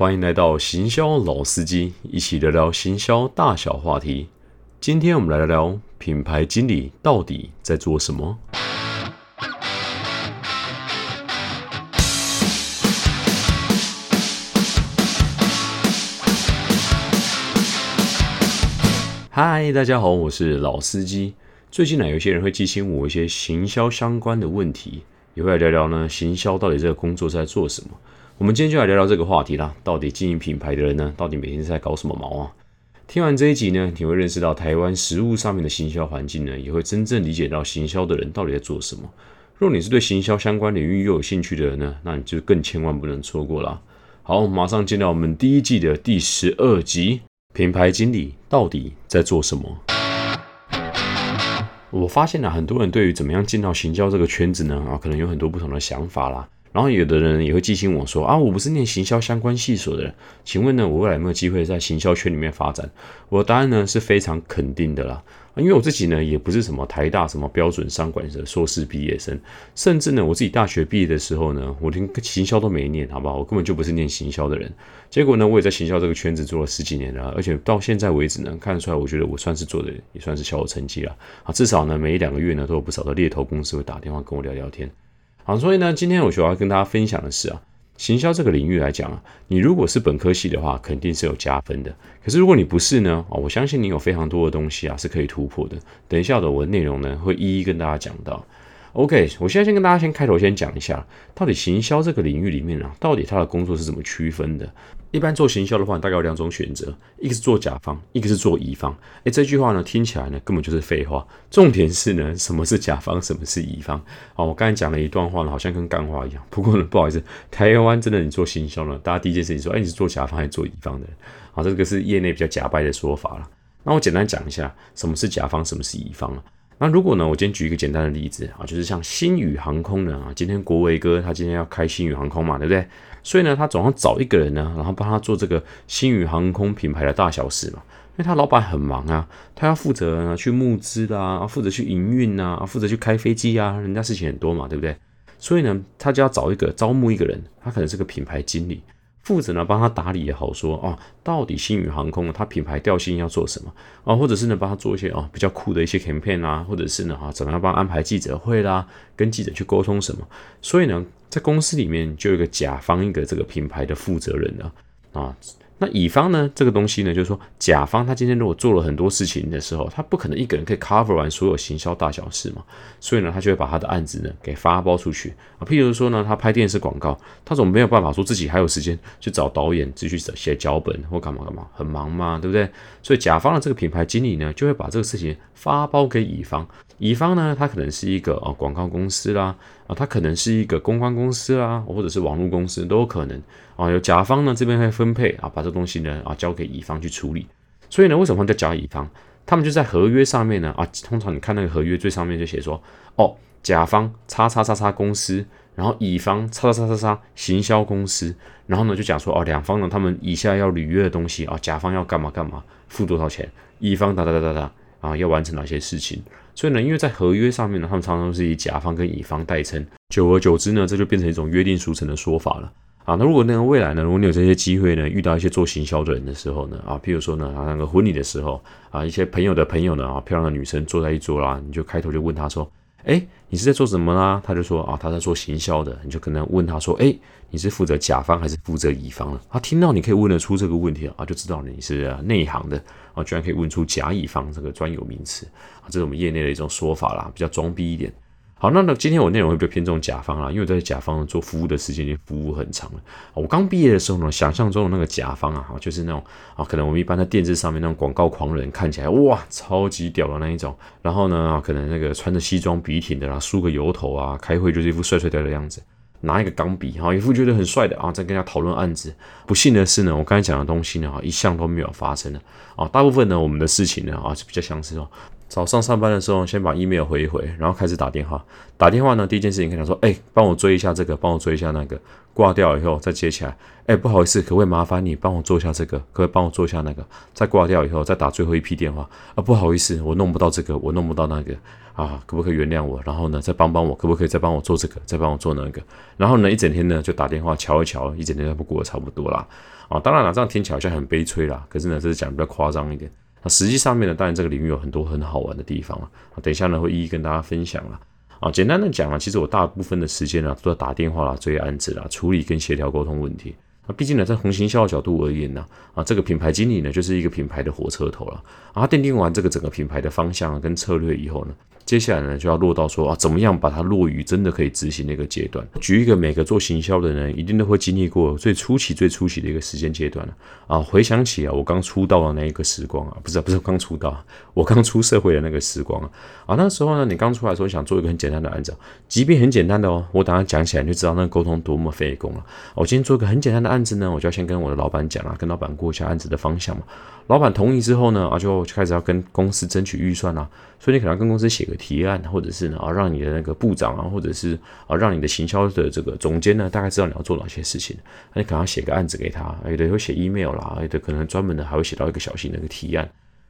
欢迎来到行销老司机，一起聊聊行销大小话题。今天我们来聊聊品牌经理到底在做什么。嗨，大家好，我是老司机。最近呢，有些人会寄信我一些行销相关的问题，也会来聊聊呢，行销到底这个工作在做什么。我们今天就来聊聊这个话题啦。到底经营品牌的人呢，到底每天在搞什么毛啊？听完这一集呢，你会认识到台湾食物上面的行销环境呢，也会真正理解到行销的人到底在做什么。如果你是对行销相关领域又有兴趣的人呢，那你就更千万不能错过了。好，马上进到我们第一季的第十二集：品牌经理到底在做什么？我发现呢，很多人对于怎么样进到行销这个圈子呢，啊，可能有很多不同的想法啦。然后有的人也会寄信我说啊，我不是念行销相关系所的人，请问呢，我未来有没有机会在行销圈里面发展？我的答案呢是非常肯定的啦，因为我自己呢也不是什么台大什么标准商管的硕士毕业生，甚至呢我自己大学毕业的时候呢，我连行销都没念，好不好？我根本就不是念行销的人。结果呢，我也在行销这个圈子做了十几年了，而且到现在为止呢，看得出来，我觉得我算是做的也算是小有成绩了啊，至少呢每一两个月呢都有不少的猎头公司会打电话跟我聊聊天。好，所以呢，今天我主要跟大家分享的是啊，行销这个领域来讲啊，你如果是本科系的话，肯定是有加分的。可是如果你不是呢，啊，我相信你有非常多的东西啊是可以突破的。等一下的我的内容呢，会一一跟大家讲到。OK，我现在先跟大家先开头先讲一下，到底行销这个领域里面啊，到底它的工作是怎么区分的？一般做行销的话，大概有两种选择，一个是做甲方，一个是做乙方。哎，这句话呢听起来呢根本就是废话。重点是呢，什么是甲方，什么是乙方？好，我刚才讲了一段话呢，好像跟干话一样。不过呢，不好意思，台湾真的你做行销呢，大家第一件事情说，哎，你是做甲方还是做乙方的？好，这个是业内比较假掰的说法了。那我简单讲一下，什么是甲方，什么是乙方啊？那如果呢，我今天举一个简单的例子啊，就是像新宇航空呢啊，今天国维哥他今天要开新宇航空嘛，对不对？所以呢，他总要找一个人呢，然后帮他做这个新宇航空品牌的大小事嘛，因为他老板很忙啊，他要负责呢去募资啦，负责去营运啊，负责去开飞机啊，人家事情很多嘛，对不对？所以呢，他就要找一个招募一个人，他可能是个品牌经理。负责呢帮他打理也好，说哦，到底星宇航空它品牌调性要做什么啊？或者是呢帮他做一些哦比较酷的一些 campaign 啊，或者是呢啊怎么样帮安排记者会啦，跟记者去沟通什么？所以呢，在公司里面就有一个甲方一个这个品牌的负责人了啊。那乙方呢？这个东西呢，就是说，甲方他今天如果做了很多事情的时候，他不可能一个人可以 cover 完所有行销大小事嘛，所以呢，他就会把他的案子呢给发包出去啊。譬如说呢，他拍电视广告，他总没有办法说自己还有时间去找导演继续写脚本或干嘛干嘛，很忙嘛，对不对？所以甲方的这个品牌经理呢，就会把这个事情发包给乙方。乙方呢，他可能是一个啊广告公司啦，啊，他可能是一个公关公司啦，或者是网络公司都有可能啊。有甲方呢这边会分配啊，把这东西呢啊交给乙方去处理。所以呢，为什么叫甲乙方？他们就在合约上面呢啊，通常你看那个合约最上面就写说，哦，甲方叉叉叉叉公司，然后乙方叉叉叉叉叉行销公司，然后呢就讲说哦，两方呢他们以下要履约的东西啊，甲方要干嘛干嘛，付多少钱，乙方哒哒哒哒哒啊要完成哪些事情。所以呢，因为在合约上面呢，他们常常是以甲方跟乙方代称，久而久之呢，这就变成一种约定俗成的说法了啊。那如果那个未来呢，如果你有这些机会呢，遇到一些做行销的人的时候呢，啊，譬如说呢，啊，那个婚礼的时候啊，一些朋友的朋友呢，啊，漂亮的女生坐在一桌啦，你就开头就问他说。哎，你是在做什么啦？他就说啊，他在做行销的。你就可能问他说，哎，你是负责甲方还是负责乙方呢？他听到你可以问得出这个问题啊，就知道你是内行的啊，居然可以问出甲乙方这个专有名词啊，这是我们业内的一种说法啦，比较装逼一点。好，那那今天我内容会比较偏重甲方啦，因为我在甲方做服务的时间已经服务很长了。我刚毕业的时候呢，想象中的那个甲方啊，就是那种啊，可能我们一般在电视上面那种广告狂人，看起来哇，超级屌的那一种。然后呢，可能那个穿着西装笔挺的啦，梳个油头啊，开会就是一副帅帅的样子，拿一个钢笔哈，一副觉得很帅的啊，在跟人家讨论案子。不幸的是呢，我刚才讲的东西呢，一项都没有发生的啊。大部分呢，我们的事情呢啊，是比较像是说。早上上班的时候，先把 email 回一回，然后开始打电话。打电话呢，第一件事情跟他说：“哎，帮我追一下这个，帮我追一下那个。”挂掉以后再接起来。哎，不好意思，可不可以麻烦你帮我做一下这个？可不可以帮我做一下那个？再挂掉以后再打最后一批电话。啊，不好意思，我弄不到这个，我弄不到那个。啊，可不可以原谅我？然后呢，再帮帮我，可不可以再帮我做这个？再帮我做那个？然后呢，一整天呢就打电话瞧一瞧，一整天都不过差不多啦。啊，当然了，这样听起来好像很悲催啦。可是呢，这是讲比较夸张一点。那实际上面呢，当然这个领域有很多很好玩的地方啊，等一下呢会一一跟大家分享了。啊，简单的讲啊，其实我大部分的时间呢都在打电话啦、追案子啦、处理跟协调沟通问题。那毕竟呢，在红行销的角度而言呢，啊，这个品牌经理呢就是一个品牌的火车头了。啊，奠定完这个整个品牌的方向跟策略以后呢。接下来呢，就要落到说啊，怎么样把它落于真的可以执行的一个阶段。举一个每个做行销的人一定都会经历过最初期、最初期的一个时间阶段啊。回想起啊，我刚出道的那一个时光啊，不是不是刚出道，我刚出社会的那个时光啊。啊，那时候呢，你刚出来的时候想做一个很简单的案子，即便很简单的哦，我等下讲起来你就知道那个沟通多么费工了。我今天做一个很简单的案子呢，我就要先跟我的老板讲啊，跟老板过一下案子的方向嘛。老板同意之后呢，啊，就开始要跟公司争取预算啦。所以你可能要跟公司写个提案，或者是呢啊，让你的那个部长啊，或者是啊，让你的行销的这个总监呢，大概知道你要做哪些事情。那你可能要写个案子给他，有的会写 email 啦，有的可能专门的还会写到一个小型的一个提案。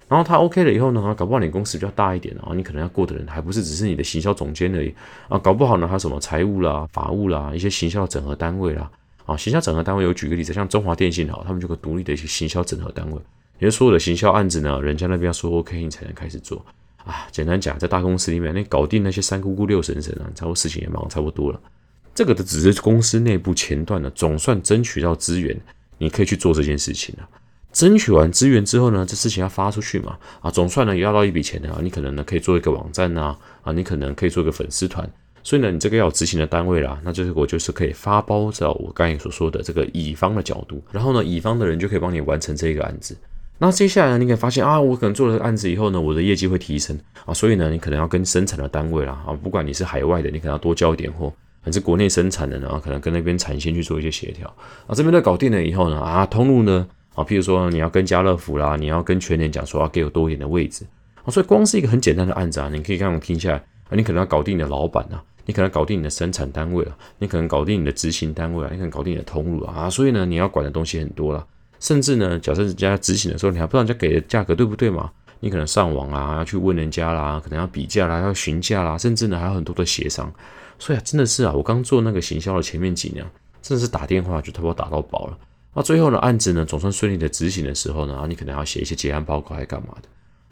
然后他 OK 了以后呢，搞不好你公司比较大一点啊，你可能要过的人还不是只是你的行销总监而已啊，搞不好呢，还有什么财务啦、法务啦，一些行销整合单位啦啊，行销整合单位有举个例子，像中华电信哈，他们就个独立的一些行销整合单位。因为所有的行销案子呢，人家那边要说 OK，你才能开始做啊。简单讲，在大公司里面，你搞定那些三姑姑六婶婶啊，差不多事情也忙差不多了。这个的只是公司内部前段的，总算争取到资源，你可以去做这件事情了。争取完资源之后呢，这事情要发出去嘛啊，总算呢要到一笔钱的啊。你可能呢可以做一个网站呐啊，你可能可以做一个粉丝团，所以呢你这个要执行的单位啦，那就是我就是可以发包到我刚才所说的这个乙方的角度，然后呢乙方的人就可以帮你完成这一个案子。那接下来呢，你可以发现啊，我可能做了案子以后呢，我的业绩会提升啊，所以呢，你可能要跟生产的单位啦啊，不管你是海外的，你可能要多交一点货；，还是国内生产的呢，可能跟那边产线去做一些协调啊。这边都搞定了以后呢，啊，通路呢啊，譬如说你要跟家乐福啦，你要跟全联讲说要给我多一点的位置啊，所以光是一个很简单的案子啊，你可以这样听下来你可能要搞定你的老板啊，你可能搞定你的生产单位啊，你可能搞定你的执行单位啊，你可能搞定你的通路啊，所以呢，你要管的东西很多了。甚至呢，假设人家执行的时候，你还不知道人家给的价格对不对嘛？你可能上网啊，要去问人家啦，可能要比价啦，要询价啦，甚至呢还有很多的协商。所以啊，真的是啊，我刚做那个行销的前面几年，真的是打电话就差不多打到饱了。那最后呢，案子呢总算顺利的执行的时候呢，你可能要写一些结案报告，还干嘛的？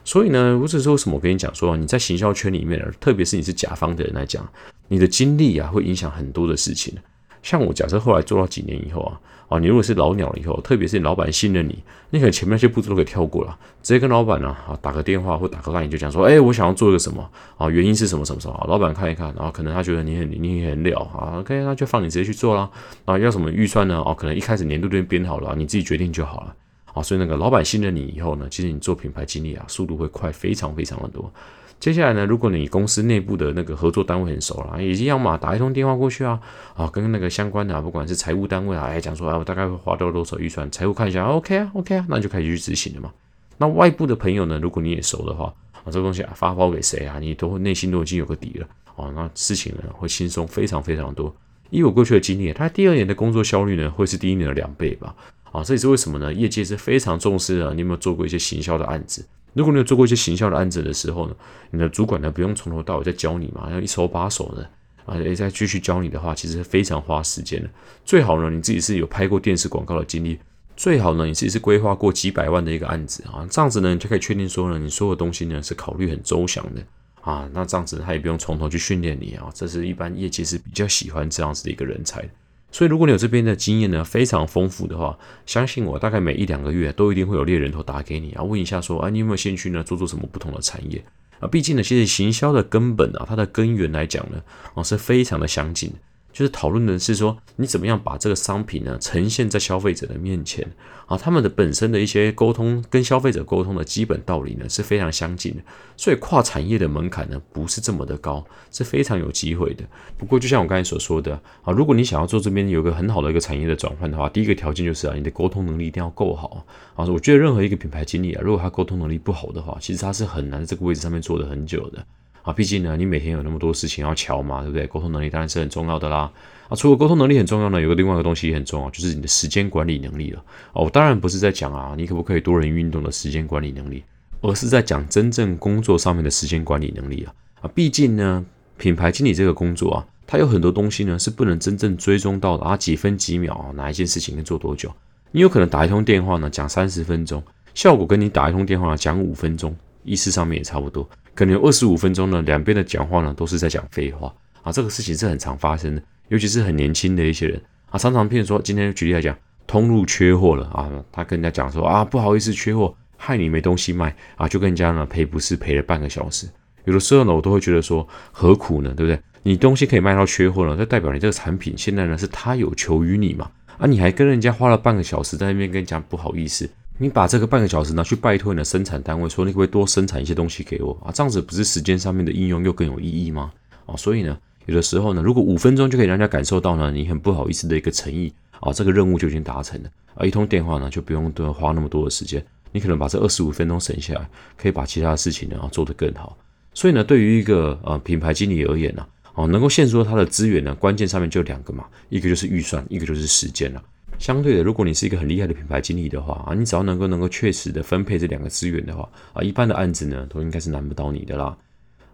所以呢，不是说什么我跟你讲说，你在行销圈里面，特别是你是甲方的人来讲，你的经历啊，会影响很多的事情。像我假设后来做到几年以后啊，啊，你如果是老鸟了以后，特别是你老板信任你，你可能前面那些步骤都可以跳过了，直接跟老板呢啊打个电话或打个电就讲说，哎，我想要做一个什么啊，原因是什么什么什么，老板看一看，然后可能他觉得你很你很了啊，OK，那就放你直接去做啦。啊，要什么预算呢？哦，可能一开始年度都编好了，你自己决定就好了。所以那个老板信任你以后呢，其实你做品牌经理啊，速度会快非常非常的多。接下来呢，如果你公司内部的那个合作单位很熟了，也一样嘛，打一通电话过去啊，啊，跟那个相关的，不管是财务单位啊，来讲说啊，我大概会花掉多少预算，财务看一下，OK 啊，OK 啊，那就开始去执行了嘛。那外部的朋友呢，如果你也熟的话，啊，这个东西啊，发包给谁啊，你都会内心都已经有个底了，啊，那事情呢会轻松非常非常多。以我过去的经历，他第二年的工作效率呢，会是第一年的两倍吧，啊，这也是为什么呢？业界是非常重视的。你有没有做过一些行销的案子？如果你有做过一些行销的案子的时候呢，你的主管呢不用从头到尾再教你嘛，要一手把手的啊，再继续教你的话，其实非常花时间的。最好呢，你自己是有拍过电视广告的经历，最好呢，你自己是规划过几百万的一个案子啊，这样子呢，你就可以确定说呢，你所有东西呢是考虑很周详的啊，那这样子他也不用从头去训练你啊，这是一般业界是比较喜欢这样子的一个人才。所以，如果你有这边的经验呢，非常丰富的话，相信我，大概每一两个月都一定会有猎人头打给你啊，问一下说，啊，你有没有兴趣呢，做做什么不同的产业啊？毕竟呢，其实行销的根本啊，它的根源来讲呢，啊，是非常的相近。就是讨论的是说，你怎么样把这个商品呢呈现在消费者的面前啊？他们的本身的一些沟通跟消费者沟通的基本道理呢是非常相近的，所以跨产业的门槛呢不是这么的高，是非常有机会的。不过就像我刚才所说的啊，如果你想要做这边有个很好的一个产业的转换的话，第一个条件就是啊，你的沟通能力一定要够好啊。我觉得任何一个品牌经理啊，如果他沟通能力不好的话，其实他是很难在这个位置上面做的很久的。啊，毕竟呢，你每天有那么多事情要瞧嘛，对不对？沟通能力当然是很重要的啦。啊，除了沟通能力很重要呢，有个另外一个东西也很重要，就是你的时间管理能力了。哦，我当然不是在讲啊，你可不可以多人运动的时间管理能力，而是在讲真正工作上面的时间管理能力啊。啊，毕竟呢，品牌经理这个工作啊，它有很多东西呢是不能真正追踪到的啊，几分几秒哪一件事情能做多久？你有可能打一通电话呢，讲三十分钟，效果跟你打一通电话讲五分钟，意思上面也差不多。可能有二十五分钟呢，两边的讲话呢都是在讲废话啊，这个事情是很常发生的，尤其是很年轻的一些人啊，常常骗说今天举例来讲，通路缺货了啊，他跟人家讲说啊，不好意思缺货，害你没东西卖啊，就跟人家呢赔不是赔了半个小时，有的时候呢我都会觉得说何苦呢，对不对？你东西可以卖到缺货了，这代表你这个产品现在呢是他有求于你嘛，啊你还跟人家花了半个小时在那边跟人讲不好意思。你把这个半个小时拿去拜托你的生产单位，说你可不可以多生产一些东西给我啊？这样子不是时间上面的应用又更有意义吗？啊，所以呢，有的时候呢，如果五分钟就可以让人家感受到呢，你很不好意思的一个诚意啊，这个任务就已经达成了啊。一通电话呢，就不用多花那么多的时间，你可能把这二十五分钟省下来，可以把其他的事情呢做得更好。所以呢，对于一个呃品牌经理而言呢，哦，能够限缩他的资源呢，关键上面就两个嘛，一个就是预算，一个就是时间了。相对的，如果你是一个很厉害的品牌经理的话啊，你只要能够能够确实的分配这两个资源的话啊，一般的案子呢都应该是难不倒你的啦。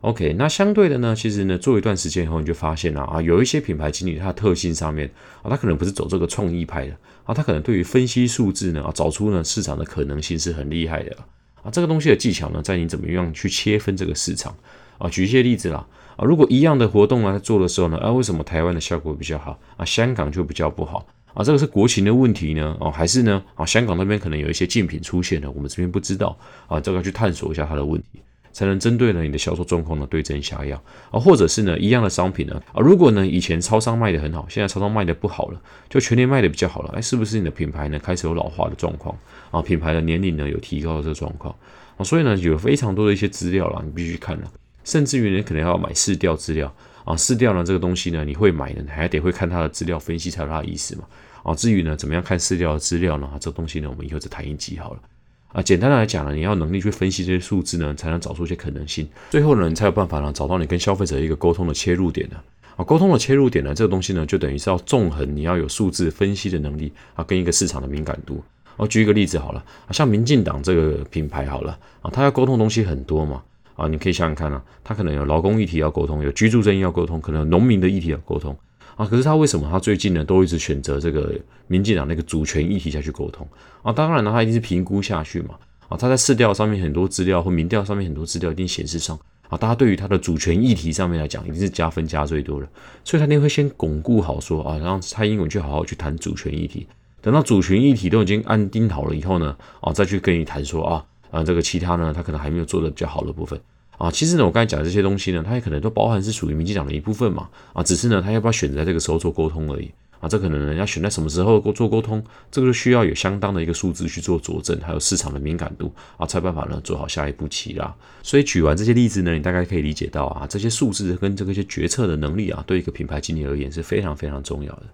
OK，那相对的呢，其实呢做一段时间以后，你就发现了啊，有一些品牌经理他的特性上面啊，他可能不是走这个创意派的啊，他可能对于分析数字呢啊，找出呢市场的可能性是很厉害的啊。这个东西的技巧呢，在你怎么样去切分这个市场啊？举一些例子啦啊，如果一样的活动啊做的时候呢，啊为什么台湾的效果比较好啊，香港就比较不好？啊，这个是国情的问题呢？哦，还是呢？啊，香港那边可能有一些竞品出现了，我们这边不知道啊，这个去探索一下它的问题，才能针对呢你的销售状况呢对症下药啊，或者是呢一样的商品呢啊，如果呢以前超商卖的很好，现在超商卖的不好了，就全年卖的比较好了，哎，是不是你的品牌呢开始有老化的状况啊？品牌的年龄呢有提高的这个状况啊？所以呢有非常多的一些资料啦，你必须看了，甚至于你可能要买试调资料。啊，试调呢这个东西呢，你会买的，还得会看它的资料分析才有它的意思嘛。啊，至于呢怎么样看试调的资料呢？这个东西呢，我们以后再谈一集好了。啊，简单的来讲呢，你要能力去分析这些数字呢，才能找出一些可能性。最后呢，你才有办法呢找到你跟消费者一个沟通的切入点呢。啊，沟通的切入点呢，这个东西呢，就等于是要纵横，你要有数字分析的能力啊，跟一个市场的敏感度。我举一个例子好了，像民进党这个品牌好了，啊，它要沟通东西很多嘛。啊，你可以想想看啊，他可能有劳工议题要沟通，有居住正义要沟通，可能农民的议题要沟通啊。可是他为什么他最近呢都一直选择这个民进党那个主权议题下去沟通啊？当然了，他一定是评估下去嘛啊。他在市调上面很多资料或民调上面很多资料一定显示上啊，大家对于他的主权议题上面来讲，一定是加分加最多的。所以他一定会先巩固好说啊，让蔡英文去好好去谈主权议题。等到主权议题都已经安定好了以后呢，啊，再去跟你谈说啊。啊，这个其他呢，他可能还没有做的比较好的部分啊。其实呢，我刚才讲的这些东西呢，它也可能都包含是属于民进党的一部分嘛。啊，只是呢，他要不要选择在这个时候做沟通而已啊。这可能人家选在什么时候做沟通，这个就需要有相当的一个数字去做佐证，还有市场的敏感度啊，才有办法呢做好下一步棋啦。所以举完这些例子呢，你大概可以理解到啊，这些数字跟这个一些决策的能力啊，对一个品牌经理而言是非常非常重要的。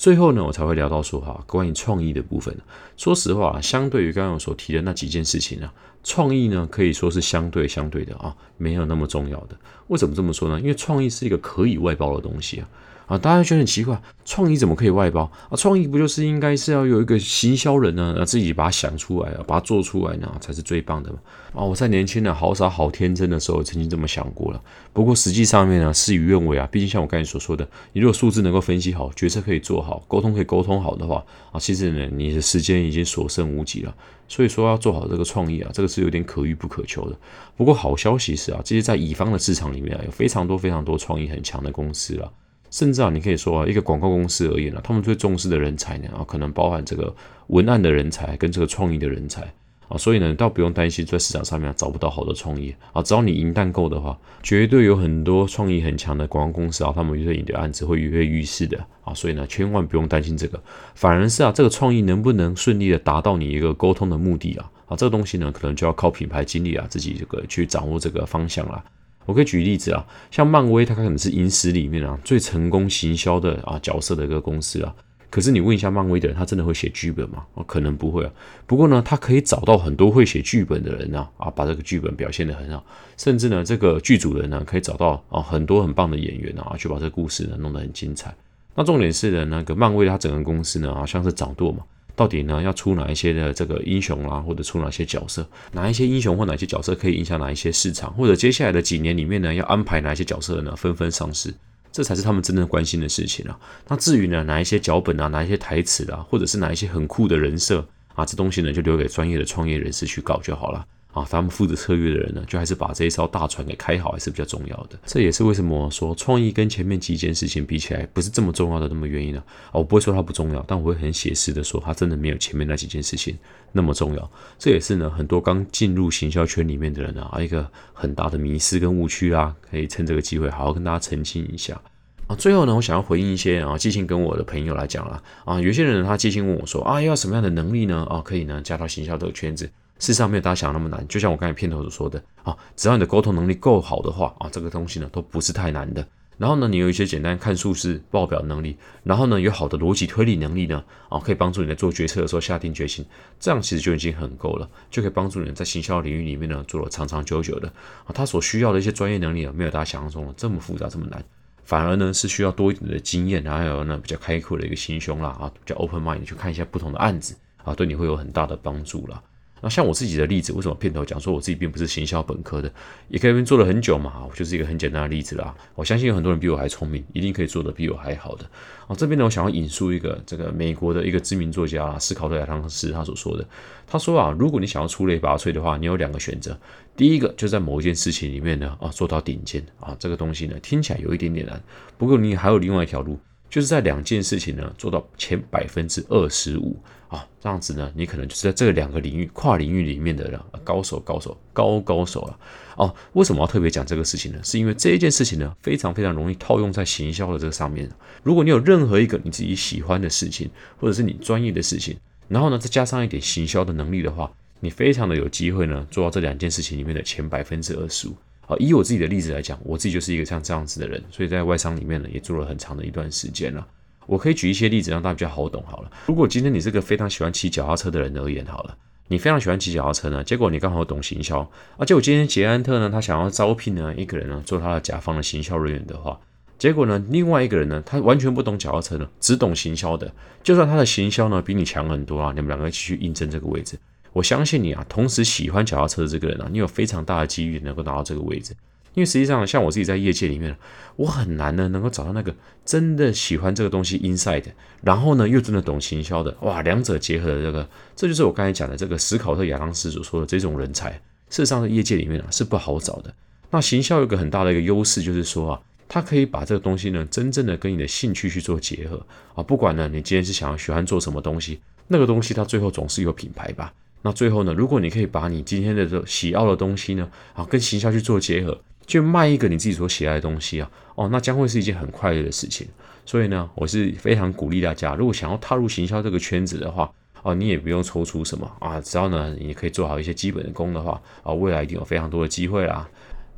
最后呢，我才会聊到说哈，关于创意的部分。说实话，相对于刚刚我所提的那几件事情呢，创意呢可以说是相对相对的啊，没有那么重要的。为什么这么说呢？因为创意是一个可以外包的东西啊。啊，大家觉得很奇怪，创意怎么可以外包啊？创意不就是应该是要有一个行销人呢，啊，自己把它想出来啊，把它做出来呢，才是最棒的嘛？啊，我在年轻的好傻好天真的时候，曾经这么想过了。不过实际上面呢，事与愿违啊。毕竟像我刚才所说的，你如果数字能够分析好，决策可以做好，沟通可以沟通好的话，啊，其实呢，你的时间已经所剩无几了。所以说要做好这个创意啊，这个是有点可遇不可求的。不过好消息是啊，这些在乙方的市场里面啊，有非常多非常多创意很强的公司了。甚至啊，你可以说啊，一个广告公司而言呢，他们最重视的人才呢啊，可能包含这个文案的人才跟这个创意的人才啊，所以呢，倒不用担心在市场上面找不到好的创意啊，只要你银弹够的话，绝对有很多创意很强的广告公司啊，他们越引的案子会跃跃欲试的啊，所以呢，千万不用担心这个，反而是啊，这个创意能不能顺利的达到你一个沟通的目的啊，啊，这个东西呢，可能就要靠品牌经理啊自己这个去掌握这个方向了。我可以举例子啊，像漫威，它可能是影史里面啊最成功行销的啊角色的一个公司啊。可是你问一下漫威的人，他真的会写剧本吗？哦，可能不会啊。不过呢，他可以找到很多会写剧本的人啊，啊，把这个剧本表现得很好。甚至呢，这个剧组人呢，可以找到啊很多很棒的演员啊，去把这个故事呢弄得很精彩。那重点是呢，那个漫威它整个公司呢，好像是掌舵嘛。到底呢要出哪一些的这个英雄啊，或者出哪些角色？哪一些英雄或哪些角色可以影响哪一些市场？或者接下来的几年里面呢，要安排哪一些角色呢纷纷上市？这才是他们真正关心的事情啊。那至于呢哪一些脚本啊，哪一些台词啊，或者是哪一些很酷的人设啊，这东西呢就留给专业的创业人士去搞就好了。啊，他们负责策略的人呢，就还是把这一艘大船给开好，还是比较重要的。这也是为什么说创意跟前面几件事情比起来，不是这么重要的那么原因呢？啊，我不会说它不重要，但我会很写实的说，它真的没有前面那几件事情那么重要。这也是呢，很多刚进入行销圈里面的人啊，一个很大的迷失跟误区啊，可以趁这个机会好好跟大家澄清一下。啊，最后呢，我想要回应一些啊，寄信跟我的朋友来讲了啊，有些人他寄信问我说啊，要什么样的能力呢？啊，可以呢，加到行销这个圈子。事实上没有大家想的那么难，就像我刚才片头所说的啊，只要你的沟通能力够好的话啊，这个东西呢都不是太难的。然后呢，你有一些简单看数字报表能力，然后呢有好的逻辑推理能力呢啊，可以帮助你在做决策的时候下定决心，这样其实就已经很够了，就可以帮助你在行销领域里面呢做了长长久久的啊。他所需要的一些专业能力啊，没有大家想象中的这么复杂这么难，反而呢是需要多一点的经验，还有呢比较开阔的一个心胸啦啊，比较 open mind 去看一下不同的案子啊，对你会有很大的帮助了。那像我自己的例子，为什么片头讲说我自己并不是行销本科的，也可以做了很久嘛？我就是一个很简单的例子啦。我相信有很多人比我还聪明，一定可以做的比我还好的。啊，这边呢，我想要引述一个这个美国的一个知名作家斯考特亚当斯他所说的，他说啊，如果你想要出类拔萃的话，你有两个选择，第一个就在某一件事情里面呢啊做到顶尖啊，这个东西呢听起来有一点点难，不过你还有另外一条路。就是在两件事情呢做到前百分之二十五啊，这样子呢，你可能就是在这两个领域跨领域里面的高手，高手，高高手了哦。为什么要特别讲这个事情呢？是因为这一件事情呢，非常非常容易套用在行销的这个上面。如果你有任何一个你自己喜欢的事情，或者是你专业的事情，然后呢再加上一点行销的能力的话，你非常的有机会呢做到这两件事情里面的前百分之二十五。啊，以我自己的例子来讲，我自己就是一个像这样子的人，所以在外商里面呢，也做了很长的一段时间了。我可以举一些例子让大家比较好懂。好了，如果今天你是个非常喜欢骑脚踏车的人而言，好了，你非常喜欢骑脚踏车呢，结果你刚好懂行销，而且我今天捷安特呢，他想要招聘呢一个人呢做他的甲方的行销人员的话，结果呢另外一个人呢，他完全不懂脚踏车呢，只懂行销的，就算他的行销呢比你强很多啊，你们两个一起去应征这个位置。我相信你啊，同时喜欢脚踏车的这个人啊，你有非常大的机遇能够拿到这个位置，因为实际上像我自己在业界里面，我很难呢能够找到那个真的喜欢这个东西 inside，然后呢又真的懂行销的，哇，两者结合的这个，这就是我刚才讲的这个史考特亚当斯所说的这种人才，事实上在业界里面啊是不好找的。那行销有个很大的一个优势，就是说啊，它可以把这个东西呢真正的跟你的兴趣去做结合啊，不管呢你今天是想要喜欢做什么东西，那个东西它最后总是有品牌吧。那最后呢，如果你可以把你今天的这喜好的东西呢，啊，跟行销去做结合，去卖一个你自己所喜爱的东西啊，哦，那将会是一件很快乐的事情。所以呢，我是非常鼓励大家，如果想要踏入行销这个圈子的话，哦，你也不用抽出什么啊，只要呢，你可以做好一些基本的功的话，啊，未来一定有非常多的机会啦。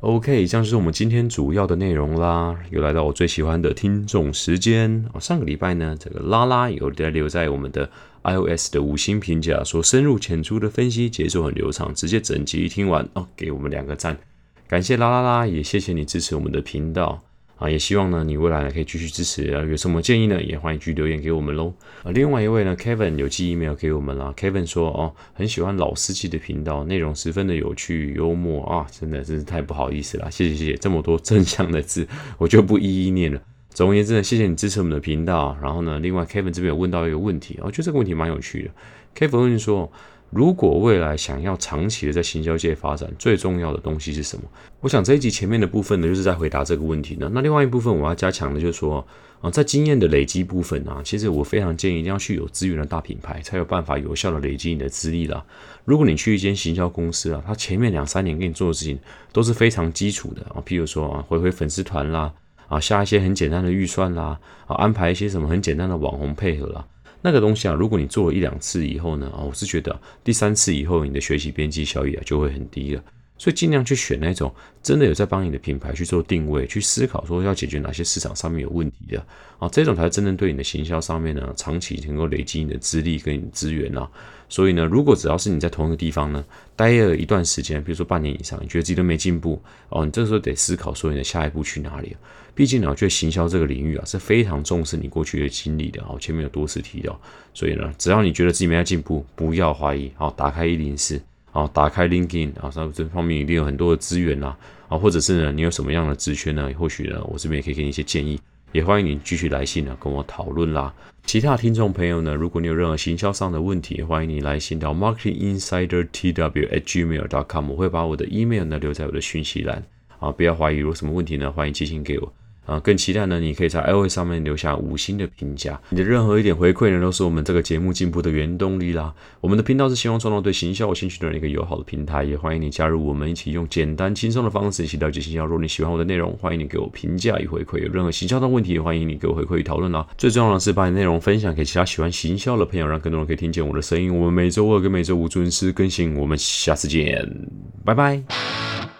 OK，以上就是我们今天主要的内容啦。又来到我最喜欢的听众时间啊。上个礼拜呢，这个拉拉有留留在我们的 iOS 的五星评价，说深入浅出的分析，节奏很流畅，直接整集听完哦，给我们两个赞，感谢拉拉拉，也谢谢你支持我们的频道。啊，也希望呢，你未来呢可以继续支持啊。有什么建议呢，也欢迎去留言给我们喽。啊，另外一位呢，Kevin 有寄 email 给我们啦。Kevin 说哦，很喜欢老司机的频道，内容十分的有趣幽默啊，真的真是太不好意思了，谢谢谢谢，这么多正向的字，我就不一一念了。总而言之呢，谢谢你支持我们的频道。然后呢，另外 Kevin 这边有问到一个问题，我觉得这个问题蛮有趣的。Kevin 问说。如果未来想要长期的在行销界发展，最重要的东西是什么？我想这一集前面的部分呢，就是在回答这个问题呢。那另外一部分我要加强的，就是说啊，在经验的累积部分啊，其实我非常建议一定要去有资源的大品牌，才有办法有效的累积你的资历啦。如果你去一间行销公司啊，他前面两三年给你做的事情都是非常基础的啊，譬如说啊，回回粉丝团啦，啊，下一些很简单的预算啦，啊，安排一些什么很简单的网红配合啦。那个东西啊，如果你做了一两次以后呢，啊，我是觉得第三次以后你的学习边际效益啊就会很低了，所以尽量去选那种真的有在帮你的品牌去做定位，去思考说要解决哪些市场上面有问题的啊，这种才是真正对你的行销上面呢，长期能够累积你的资历跟资源啊。所以呢，如果只要是你在同一个地方呢待了一段时间，比如说半年以上，你觉得自己都没进步哦，你这时候得思考说你的下一步去哪里。毕竟呢，我觉得行销这个领域啊是非常重视你过去的经历的啊，前面有多次提到。所以呢，只要你觉得自己没在进步，不要怀疑好，打开一零四啊，打开 LinkedIn 啊，上这方面一定有很多的资源啦啊，或者是呢，你有什么样的职缺呢？或许呢，我这边也可以给你一些建议。也欢迎你继续来信呢，跟我讨论啦。其他听众朋友呢，如果你有任何行销上的问题，欢迎你来信到 marketing insider tw at gmail dot com，我会把我的 email 呢留在我的讯息栏啊，不要怀疑，有什么问题呢，欢迎寄信给我。啊，更期待呢！你可以在 L A 上面留下五星的评价，你的任何一点回馈呢，都是我们这个节目进步的原动力啦。我们的频道是希望创造对行销有兴趣的人一个友好的平台，也欢迎你加入我们，一起用简单轻松的方式一起了解行销。如果你喜欢我的内容，欢迎你给我评价与回馈。有任何行销的问题，欢迎你给我回馈与讨论啦。最重要的是，把你内容分享给其他喜欢行销的朋友，让更多人可以听见我的声音。我们每周二跟每周五准时更新，我们下次见，拜拜。